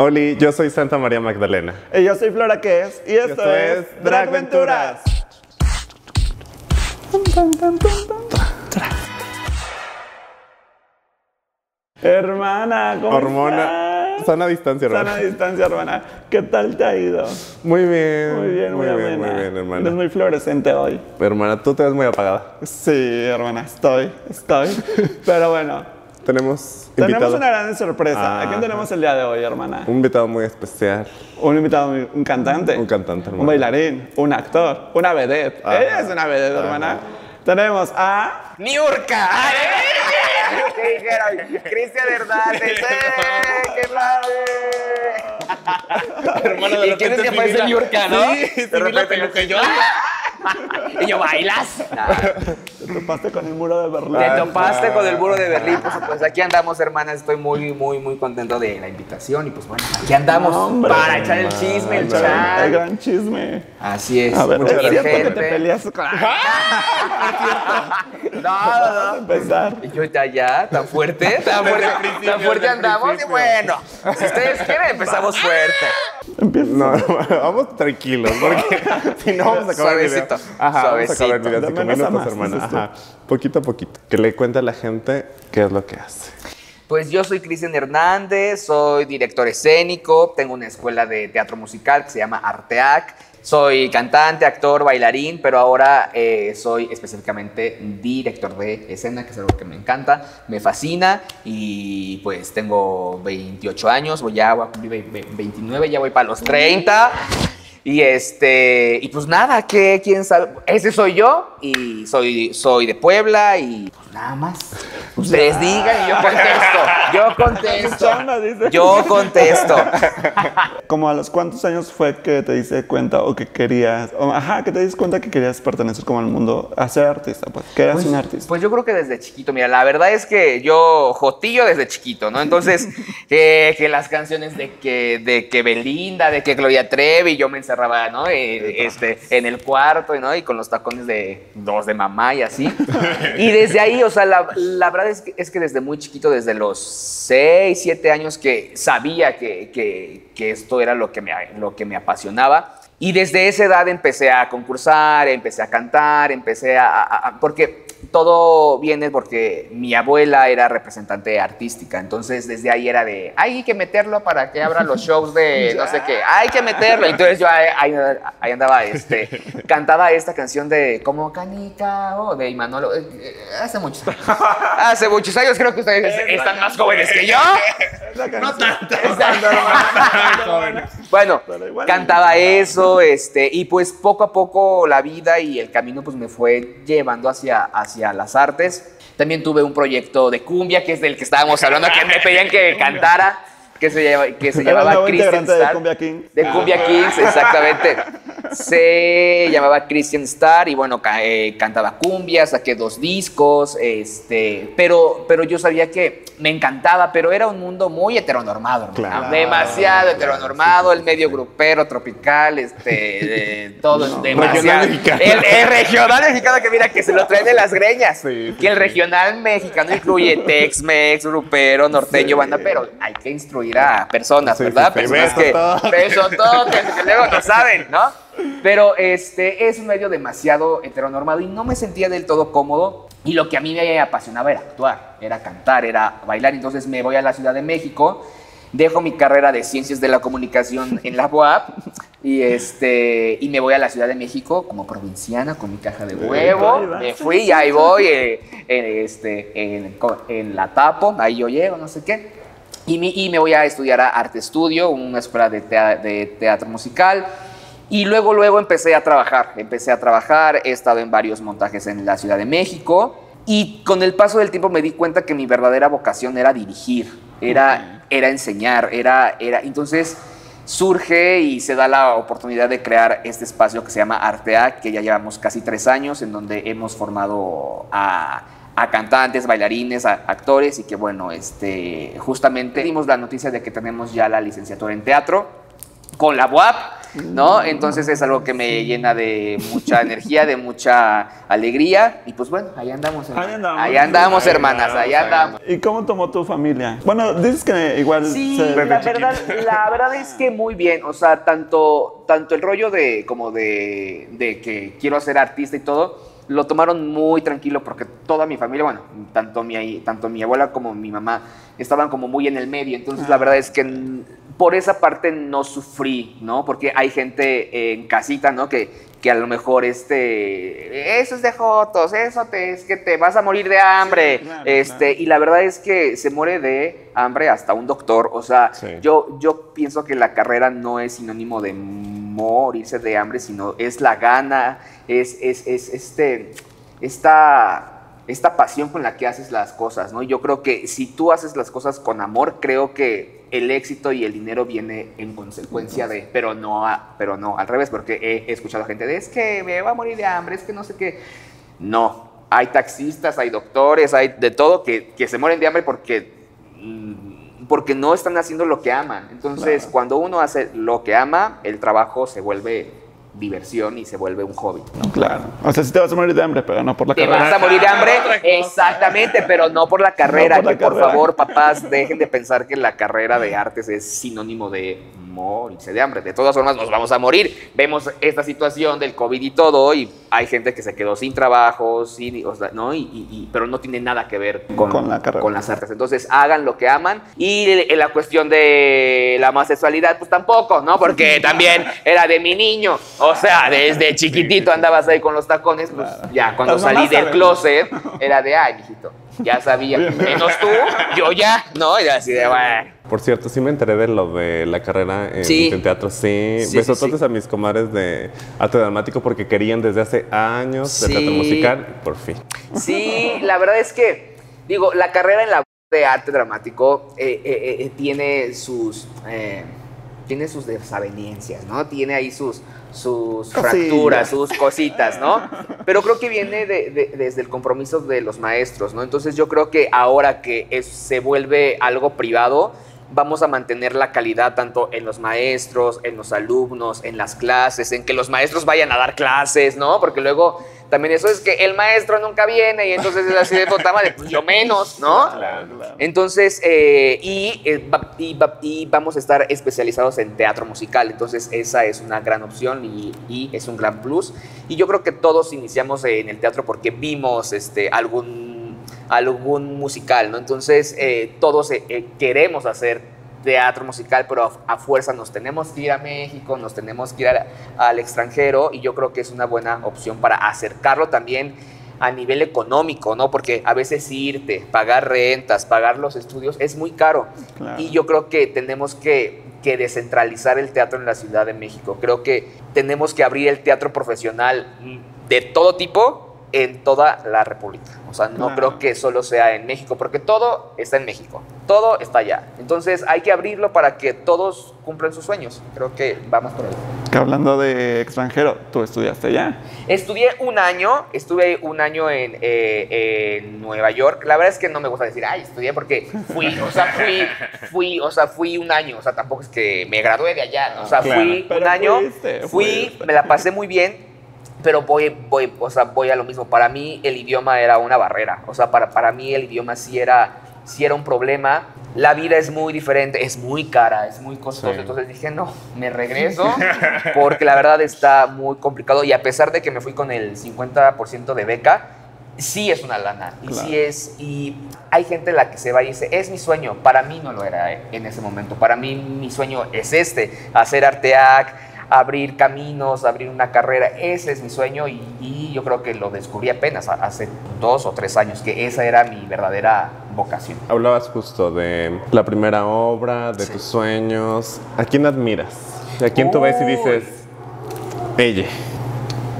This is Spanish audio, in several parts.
Oli, yo soy Santa María Magdalena. Y yo soy Flora Ques y esto, esto es Dragventuras. Hermana, ¿cómo Hormona. estás? Sana distancia, hermano. Sana distancia, hermana. ¿Qué tal te ha ido? Muy bien. Muy bien, muy, muy bien, muy bien, hermana. Eres muy fluorescente hoy. Hermana, tú te ves muy apagada. Sí, hermana, estoy, estoy. Pero bueno, Tenemos tenemos invitado, una gran sorpresa. ¿A quién Ajá. tenemos el día de hoy, hermana? un invitado muy especial. Un invitado, muy- un cantante. Un cantante, hermano. Un bailarín, un actor, una vedette. Ajá. Ella es una vedette, hermana. Tenemos a... ¡Niurka! ¿Qué dijeron? Cristian Hernández. ¡eh! ¡Qué padre! Hermano, ¿Y quién es que parece Niurka, no? Sí, De repente, peluca y yo. Y yo, ¿bailas? Te topaste con el muro de Berlín. Te topaste con el muro de Berlín, pues, pues aquí andamos, hermanas. Estoy muy, muy, muy contento de la invitación. Y pues bueno, aquí andamos hombre. para echar el chisme, el El chat. gran chisme. Así es. A ver, mucha ¿es cierto que gente. te peleas con... No, no, no. empezar. Y yo ya, ya, tan fuerte, tan fuerte, tan fuerte el andamos. Y bueno, si ustedes quieren, empezamos fuerte. Empieza. No, vamos tranquilos, porque si no vamos a acabar el video. Suavecito, Ajá, vamos a acabar el suavecito. video minutos, más, hermana. Ajá, poquito a poquito. Que le cuente a la gente qué es lo que hace. Pues yo soy Cristian Hernández, soy director escénico, tengo una escuela de teatro musical que se llama Arteac. Soy cantante, actor, bailarín, pero ahora eh, soy específicamente director de escena, que es algo que me encanta, me fascina y pues tengo 28 años, voy ya voy a cumplir ve- ve- 29, ya voy para los 30. Y este, y pues nada, que quién sabe, ese soy yo y soy, soy de Puebla y pues nada más. Ustedes digan y yo contesto. Yo contesto. Yo contesto. Como a los cuántos años fue que te diste cuenta o que querías, o, ajá, que te diste cuenta que querías pertenecer como al mundo, a ser artista, pues, que eras un artista. Pues yo creo que desde chiquito, mira, la verdad es que yo jotillo desde chiquito, ¿no? Entonces, que, que las canciones de que, de que Belinda, de que Gloria Trevi, yo me encerraba, ¿no? Eh, este, en el cuarto, ¿no? Y con los tacones de dos de mamá y así. Y desde ahí, o sea, la, la verdad es que, es que desde muy chiquito, desde los 6, 7 años que sabía que, que, que esto era lo que, me, lo que me apasionaba. Y desde esa edad empecé a concursar, empecé a cantar, empecé a... a- a- porque todo viene porque mi abuela era representante artística, entonces desde ahí era de, hay que meterlo para que abra los shows de no sé qué, hay que meterlo. Entonces yo ahí, andaba, este, cantaba esta canción de como canica o de Imanolo, eh, eh, hace muchos años. Hace muchos años, creo que ustedes están más jóvenes que yo. no tanto. Bueno, cantaba eso, este, y pues poco a poco la vida y el camino pues me fue llevando hacia, hacia las artes. También tuve un proyecto de cumbia, que es del que estábamos hablando, que me pedían que cantara, que se, llama- que se llamaba Christian integrante de Star. Cumbia King. De Cumbia Kings, exactamente. Se llamaba Christian Star y bueno, eh, cantaba cumbia, saqué dos discos, este, pero, pero yo sabía que me encantaba, pero era un mundo muy heteronormado. Claro. demasiado heteronormado, el medio grupero, tropical, este, eh, todo es demasiado. Regional mexicano. El, el regional mexicano que mira que se lo traen de las greñas. Que el regional mexicano incluye Tex-Mex, grupero, norteño, banda, pero hay que instruir a personas, ¿verdad? Personas que besototes, que luego no saben, ¿no? Pero este es un medio demasiado heteronormado y no me sentía del todo cómodo. Y lo que a mí me apasionaba era actuar, era cantar, era bailar. Entonces me voy a la Ciudad de México, dejo mi carrera de Ciencias de la Comunicación en la UAP y, este, y me voy a la Ciudad de México como provinciana con mi caja de huevo. Me fui y ahí voy eh, en, este, en, en la Tapo, ahí yo llego, no sé qué. Y, mi- y me voy a estudiar a Arte Estudio, una escuela de, tea- de teatro musical. Y luego, luego empecé a trabajar. Empecé a trabajar, he estado en varios montajes en la Ciudad de México. Y con el paso del tiempo me di cuenta que mi verdadera vocación era dirigir, era, era enseñar, era, era. Entonces surge y se da la oportunidad de crear este espacio que se llama Artea, que ya llevamos casi tres años, en donde hemos formado a, a cantantes, bailarines, a actores y que bueno, este, justamente dimos la noticia de que tenemos ya la licenciatura en teatro con la UAP, ¿no? Entonces es algo que me llena de mucha energía, de mucha alegría. Y pues bueno, ahí andamos. Ahí andamos. Ahí andamos, Ahí hermanas, ahí andamos. ¿Y cómo tomó tu familia? Bueno, dices que igual Sí, se- la verdad, la verdad es que muy bien. O sea, tanto, tanto el rollo de como de, de que quiero ser artista y todo, lo tomaron muy tranquilo porque toda mi familia, bueno, tanto mi, tanto mi abuela como mi mamá estaban como muy en el medio. Entonces, la verdad es que por esa parte no sufrí, ¿no? Porque hay gente en casita, ¿no? Que, que a lo mejor este, eso es de jotos, eso te, es que te vas a morir de hambre. Sí, claro, este, claro. y la verdad es que se muere de hambre hasta un doctor. O sea, Sí. yo, yo pienso que la carrera no es sinónimo de morirse de hambre, sino es la gana, es, es, es este, esta, esta pasión con la que haces las cosas, ¿no? Yo creo que si tú haces las cosas con amor, creo que el éxito y el dinero viene en consecuencia de, pero no, a- pero no al revés, porque he, escuchado gente de, es que me va a morir de hambre, es que no sé qué. No, hay taxistas, hay doctores, hay de todo que, que se mueren de hambre porque, mm, porque no están haciendo lo que aman. Entonces, Claro. cuando uno hace lo que ama, el trabajo se vuelve diversión y se vuelve un hobby. Claro. O sea, sí te vas a morir de hambre, pero no por la Te carrera. vas a morir de hambre, exactamente, pero no por la carrera. No por la que por carrera. favor, papás, dejen de pensar que la carrera de artes es sinónimo de morirse de hambre. De todas formas, nos vamos a morir. Vemos esta situación del COVID y todo, y hay gente que se quedó sin trabajo, sin, o sea, ¿no? Y, y- y- pero no tiene nada que ver con, Con la carrera. con las artes. Entonces, hagan lo que aman. Y en la cuestión de la homosexualidad, pues tampoco, ¿no? Porque también era de mi niño. O sea, desde chiquitito andabas ahí con los tacones, pues ya cuando salí del closet, era de, ay, mijito, ya sabía. Menos tú, yo ya, ¿no? Y así de, bueno. Por cierto, sí me enteré de lo de la carrera en, Sí. en teatro. Sí, Sí, besototes sí. a mis comadres de arte dramático porque querían desde hace años de teatro musical. Por fin. Sí, la verdad es que, digo, la carrera en la de arte dramático eh, eh, eh, tiene sus. Tiene sus desavenencias, ¿no? Tiene ahí sus, sus fracturas, sus cositas, ¿no? Pero creo que viene de- de- desde el compromiso de los maestros, ¿no? Entonces yo creo que ahora que es- se vuelve algo privado, vamos a mantener la calidad tanto en los maestros, en los alumnos, en las clases, en que los maestros vayan a dar clases, ¿no? Porque luego también eso es que el maestro nunca viene y entonces es así de puta madre, pues yo menos, ¿no? Claro, claro. Entonces, eh, y, eh, y va- y vamos a estar especializados en teatro musical, entonces esa es una gran opción y, y es un gran plus. Y yo creo que todos iniciamos en el teatro porque vimos este, algún, algún musical, ¿no? Entonces, eh, todos eh, queremos hacer teatro musical, pero a, a fuerza nos tenemos que ir a México, nos tenemos que ir a- al extranjero y yo creo que es una buena opción para acercarlo también a nivel económico, ¿no? Porque a veces irte, pagar rentas, pagar los estudios es muy caro. Claro. Y yo creo que tenemos que, que descentralizar el teatro en la Ciudad de México. Creo que tenemos que abrir el teatro profesional de todo tipo en toda la República. O sea, no Claro. creo que solo sea en México, porque todo está en México, todo está allá. Entonces hay que abrirlo para que todos cumplan sus sueños. Creo que vamos por ahí. Que hablando de extranjero, tú estudiaste ya. Estudié un año, estuve un año en, eh, en Nueva York. La verdad es que no me gusta decir, ay, estudié porque fui, o sea, fui, fui, o sea, fui un año, o sea, tampoco es que me gradué de allá, ¿no? o sea, Claro. fui un año, fuiste, fui, fuiste. me la pasé muy bien, pero voy, voy, o sea, voy a lo mismo. Para mí el idioma era una barrera, o sea, para, para mí el idioma sí era, sí era un problema. La vida es muy diferente, es muy cara, es muy costosa. Sí. Entonces dije, no, me regreso porque la verdad está muy complicado. Y a pesar de que me fui con el 50% de beca, sí es una lana. Y Claro. sí es. Y hay gente la que se va y dice, es mi sueño. Para mí no lo era en ese momento. Para mí mi sueño es este: hacer Arteac, abrir caminos, abrir una carrera. Ese es mi sueño. Y, y yo creo que lo descubrí apenas hace dos o tres años, que esa era mi verdadera vocación. Hablabas justo de la primera obra, de Sí. tus sueños. ¿A quién admiras? ¿A quién tú ves y dices, ella,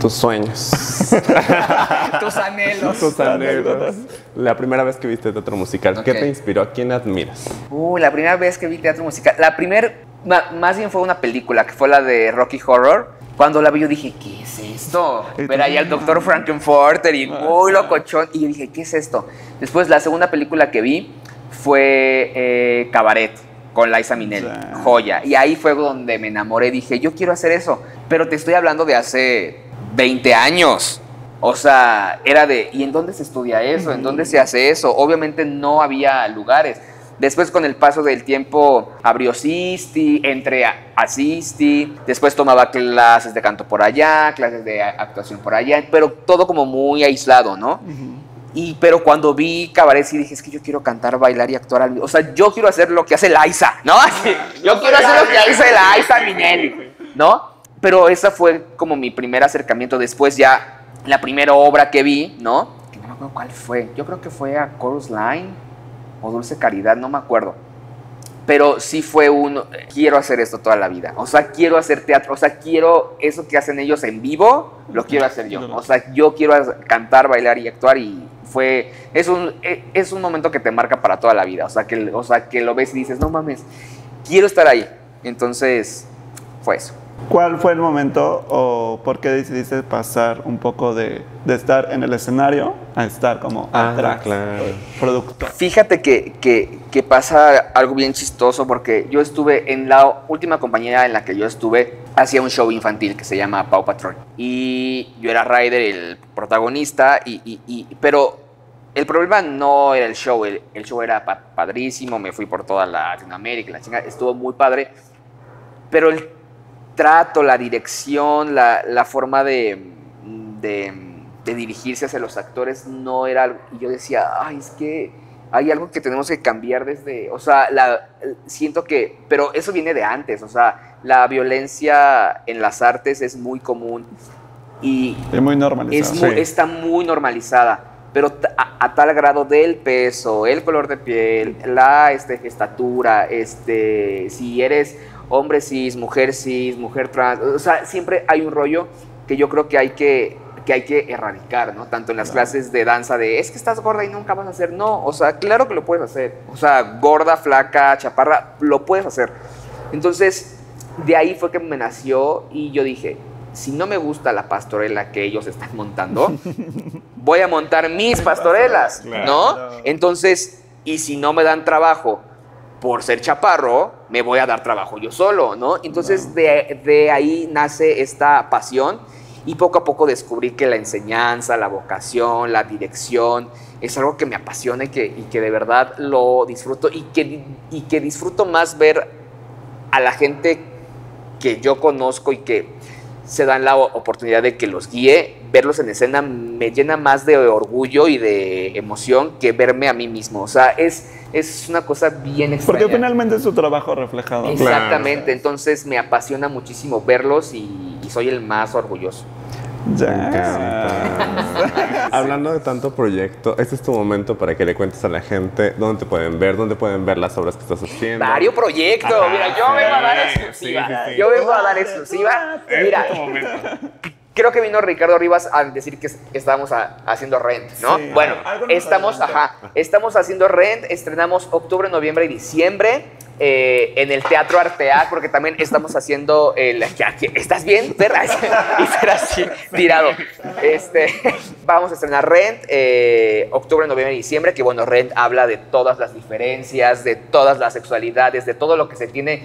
tus sueños, Tus anhelos. tus anécdotas? La primera vez que viste teatro musical, ¿qué te inspiró? ¿A quién admiras? Uh, la primera vez que vi teatro musical. La primera, más bien fue una película, que fue la de Rocky Horror. Cuando la vi yo dije, ¿qué es esto? Ver ahí al doctor Frankenfurter y muy locochón. Y yo dije, ¿qué es esto? Después la segunda película que vi fue eh, Cabaret. con Liza Minnelli, Ya. joya. Y ahí fue donde me enamoré, dije, yo quiero hacer eso. Pero te estoy hablando de hace 20 años. O sea, era de, ¿y en dónde se estudia eso? ¿En dónde se hace eso? Obviamente no había lugares. Después con el paso del tiempo abrió Sisti, entré a, a Sisti, después tomaba clases de canto por allá, clases de actuación por allá, pero todo como muy aislado, ¿no? Y pero cuando vi cabaret sí dije, es que yo quiero cantar, bailar y actuar. O sea, yo quiero hacer lo que hace Liza, ¿no? yo quiero hacer lo que hace Liza Minnelli, ¿no? Pero esa fue como mi primer acercamiento. Después ya la primera obra que vi, ¿no? Que no me acuerdo cuál fue. Yo creo que fue a Chorus Line o Dulce Caridad, no me acuerdo. Pero sí fue un, quiero hacer esto toda la vida. O sea, quiero hacer teatro. O sea, quiero eso que hacen ellos en vivo, lo quiero hacer yo. O sea, yo quiero cantar, bailar y actuar y fue, es un, e- es un momento que te marca para toda la vida. O sea, que, o sea, que lo ves y dices, no mames, quiero estar ahí. Entonces, fue eso. ¿Cuál fue el momento o por qué decidiste pasar un poco de, de estar en el escenario a estar como Ah, atrás, claro. productor? Fíjate que, que- que pasa algo bien chistoso porque yo estuve en la última compañía en la que yo estuve, hacía un show infantil que se llama Pau Patrol. Y yo era Ryder, el protagonista, y, y- y- pero el problema no era el show, el, el show era pa- padrísimo, me fui por toda Latinoamérica, la chinga, estuvo muy padre, pero el trato, la dirección, la, la forma de, de, de dirigirse hacia los actores no era algo. Y yo decía, ay, es que hay algo que tenemos que cambiar desde. O sea, la, siento que. Pero eso viene de antes. O sea, la violencia en las artes es muy común y Es muy normalizado. es muy- Sí. está muy normalizada. Pero a, a tal grado del peso, el color de piel, la este, estatura, este, si eres hombre cis, mujer cis, mujer trans, o sea, siempre hay un rollo que yo creo que hay que, que, hay que erradicar, ¿no? Tanto en las clases de danza de, es que estás gorda y nunca vas a hacer, no, o sea, claro que lo puedes hacer, o sea, gorda, flaca, chaparra, lo puedes hacer. Entonces, de ahí fue que me nació y yo dije, si no me gusta la pastorela que ellos están montando, voy a montar mis pastorelas. ¿no? Entonces, y si no me dan trabajo por ser chaparro, me voy a dar trabajo yo solo, ¿no? Entonces, de, de ahí nace esta pasión y poco a poco descubrí que la enseñanza, la vocación, la dirección, es algo que me apasiona y que, y que de verdad lo disfruto y que, y que disfruto más ver a la gente que yo conozco y que se dan la oportunidad de que los guíe, verlos en escena me llena más de orgullo y de emoción que verme a mí mismo. O sea, es, es una cosa bien extraña. Porque finalmente es su trabajo reflejado. Exactamente, entonces me apasiona muchísimo verlos y, y soy el más orgulloso. Ya. Hablando de tanto proyecto, este es tu momento para que le cuentes a la gente dónde te pueden ver, dónde pueden ver las obras que estás haciendo. Varios proyectos, Ajá, mira, yo sí, vengo a dar exclusiva. sí, sí. Yo vengo a dar exclusiva. Mira, creo que vino Ricardo Rivas a decir que es- que estábamos a- haciendo Rent, ¿no? Sí, bueno, estamos, ajá, estamos haciendo Rent, estrenamos octubre, noviembre y diciembre. Eh, en el Teatro Arteac, porque también estamos haciendo el... ¿Estás bien? perra? y ser así, tirado. Este, vamos a estrenar Rent, eh, octubre, noviembre y diciembre, que bueno, Rent habla de todas las diferencias, de todas las sexualidades, de todo lo que se tiene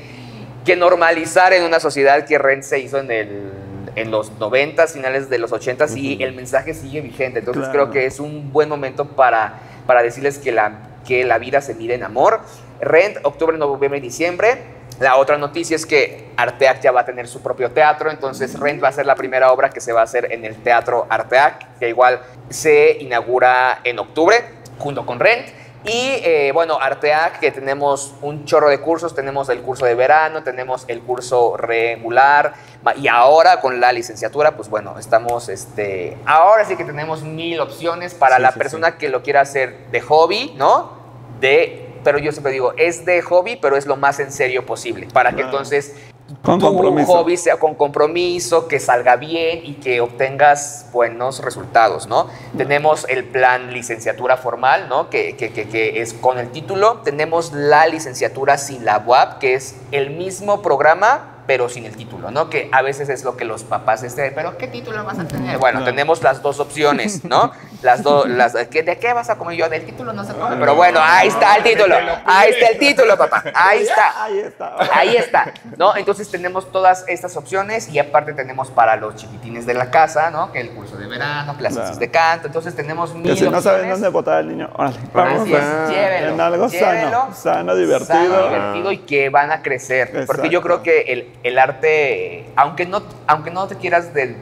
que normalizar en una sociedad que Rent se hizo en el en los 90, finales de los 80 y el mensaje sigue vigente. Entonces Claro. creo que es un buen momento para, para decirles que la, que la vida se mide en amor. Rent, octubre, noviembre y diciembre. La otra noticia es que Arteac ya va a tener su propio teatro, entonces Rent va a ser la primera obra que se va a hacer en el Teatro Arteac, que igual se inaugura en octubre junto con Rent. Y eh, bueno, Arteac, que tenemos un chorro de cursos, tenemos el curso de verano, tenemos el curso regular, y ahora con la licenciatura, pues bueno, estamos, este, ahora sí que tenemos mil opciones para Sí, la sí, persona que lo quiera hacer de hobby, ¿no? De, pero yo siempre digo, es de hobby, pero es lo más en serio posible, para que entonces Con tu compromiso. hobby sea con compromiso, que salga bien y que obtengas buenos resultados, ¿no? Tenemos el plan licenciatura formal, ¿no? Que, que- que- que es con el título. Tenemos la licenciatura sin la UAP, que es el mismo programa, pero sin el título, ¿no? Que a veces es lo que los papás este, pero ¿qué título vas a tener? Bueno, tenemos las dos opciones, ¿no? Las dos, las, ¿qué- ¿de qué vas a comer yo? Del título no se come, pero bueno, ahí está el título, ahí está el título, papá, ahí está. Ahí está. Ahí está, ¿no? Entonces tenemos todas estas opciones y aparte tenemos para los chiquitines de la casa, ¿no? Que el curso de verano, clases de canto, entonces tenemos mil Que si no saben dónde botar el niño, órale, vamos Así es, a- llévelo, en algo llévelo. sano, sano, divertido. Sano, divertido y que van a crecer. Porque yo creo que el, el arte, aunque no, aunque no te quieras de-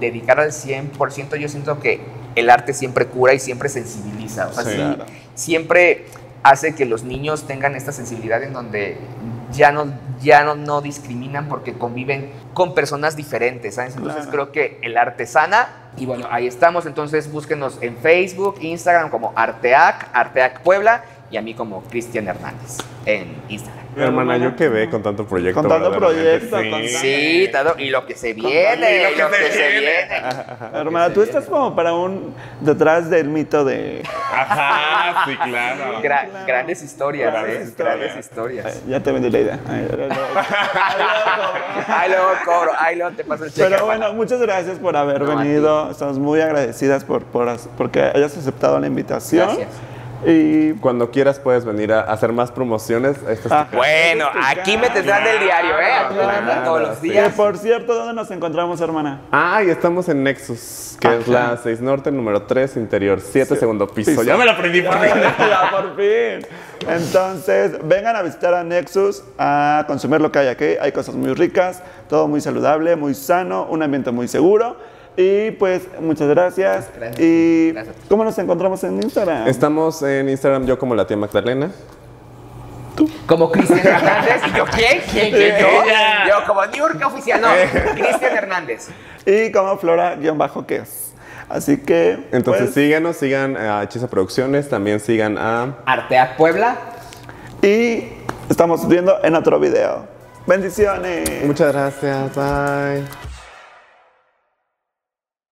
dedicar al 100%, yo siento que el arte siempre cura y siempre sensibiliza. O sea, Sí. Claro. siempre hace que los niños tengan esta sensibilidad en donde ya no, ya no, no discriminan porque conviven con personas diferentes, ¿sabes? Entonces Claro. creo que el arte sana. Y bueno, ahí estamos. Entonces búsquenos en Facebook, Instagram como Arteac, Arteac Puebla y a mí como Cristian Hernández en Instagram. Hermana, yo quedé con tanto proyecto. Con tanto proyecto, sí. con tanto- Sí, todo, y lo que se viene, y lo que se viene. Hermana, tú estás como para un detrás del mito de Ajá, sí, claro. Gra- Grandes historias, Grandes ¿eh? historias. Grandes historias. Ay, ya te vendí la idea. Ay, ay, ay. Ahí luego cobro, ahí luego te paso el cheque. Pero bueno, muchas gracias por haber No, venido. Estamos muy agradecidas por, por porque hayas aceptado la invitación. Gracias. Y Cuando quieras puedes venir a hacer más promociones. Esta es tu Ah. casa. Bueno, aquí me tendrán del diario, ¿eh? Aquí me tendrán todos los sí. que, días. por cierto, ¿dónde nos encontramos, hermana? Ah, y estamos en Nexus, que es la 6 Norte, número 3, interior 7, segundo piso. Piso. Ya me lo aprendí por ahí. ya, por fin. Entonces, vengan a visitar a Nexus, a consumir lo que hay aquí. Hay cosas muy ricas, todo muy saludable, muy sano, un ambiente muy seguro. Y pues, muchas gracias. Gracias. ¿Y Gracias. cómo nos encontramos en Instagram? Estamos en Instagram, yo como la tía Magdalena. Como Cristian Hernández. ¿Y yo quién? ¿Quién? ¿Quién? Yo, Ella. yo como Niurka Oficial. No, Cristian Hernández. Y como Flora-que es. Así que. Entonces pues, síganos, sigan a Hechiza Producciones, también sigan a... Arteac Puebla. Y estamos viendo en otro video. Bendiciones. Muchas gracias, bye.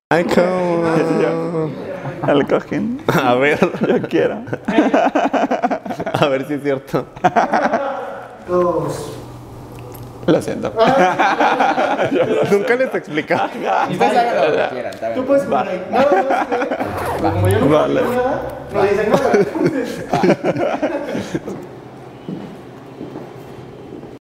Ay, cómo. El cojín. A ver, Yo quiero. a ver si es cierto. Lo siento. Nunca les he explicado. Ustedes hagan lo que quieran. Tú puedes poner ahí. No, no, es que, como yo no Vale. puedo nada, no dicen nada.